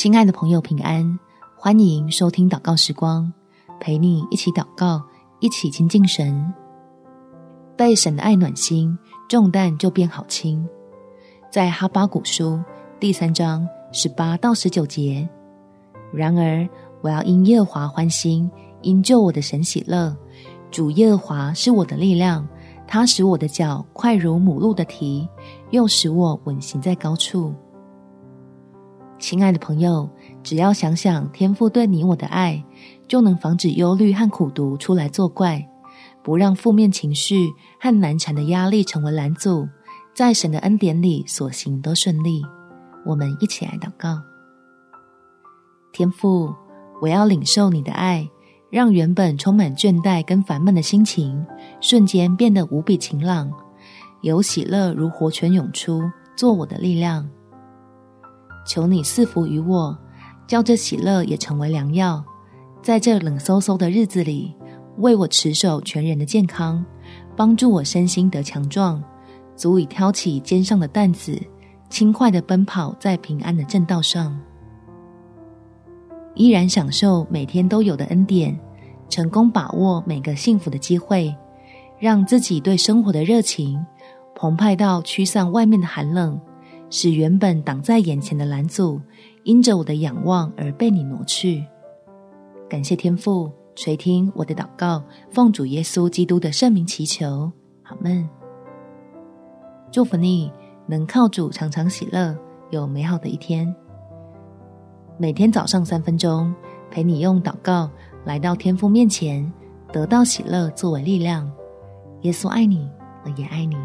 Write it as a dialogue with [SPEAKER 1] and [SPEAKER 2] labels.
[SPEAKER 1] 亲爱的朋友，平安！欢迎收听祷告时光，陪你一起祷告，一起亲近神。被神的爱暖心，重担就变好轻。在哈巴谷书第三章十八到十九节。然而，我要因耶和华欢心，因救我的神喜乐。主耶和华是我的力量，他使我的脚快如母鹿的蹄，又使我稳行在高处。亲爱的朋友，只要想想天父对你我的爱，就能防止忧虑和苦毒出来作怪，不让负面情绪和难缠的压力成为拦阻，在神的恩典里所行都顺利。我们一起来祷告：天父，我要领受你的爱，让原本充满倦怠跟烦闷的心情，瞬间变得无比晴朗，有喜乐如活泉涌出，做我的力量。求你赐福于我，叫这喜乐也成为良药，在这冷飕飕的日子里，为我持守全人的健康，帮助我身心得强壮，足以挑起肩上的担子，轻快的奔跑在平安的正道上，依然享受每天都有的恩典，成功把握每个幸福的机会，让自己对生活的热情澎湃到驱散外面的寒冷。使原本挡在眼前的拦阻，因着我的仰望而被你挪去。感谢天父垂听我的祷告，奉主耶稣基督的圣名祈求，阿们。祝福你能靠主常常喜乐，有美好的一天。每天早上三分钟，陪你用祷告来到天父面前，得到喜乐作为力量。耶稣爱你，我也爱你。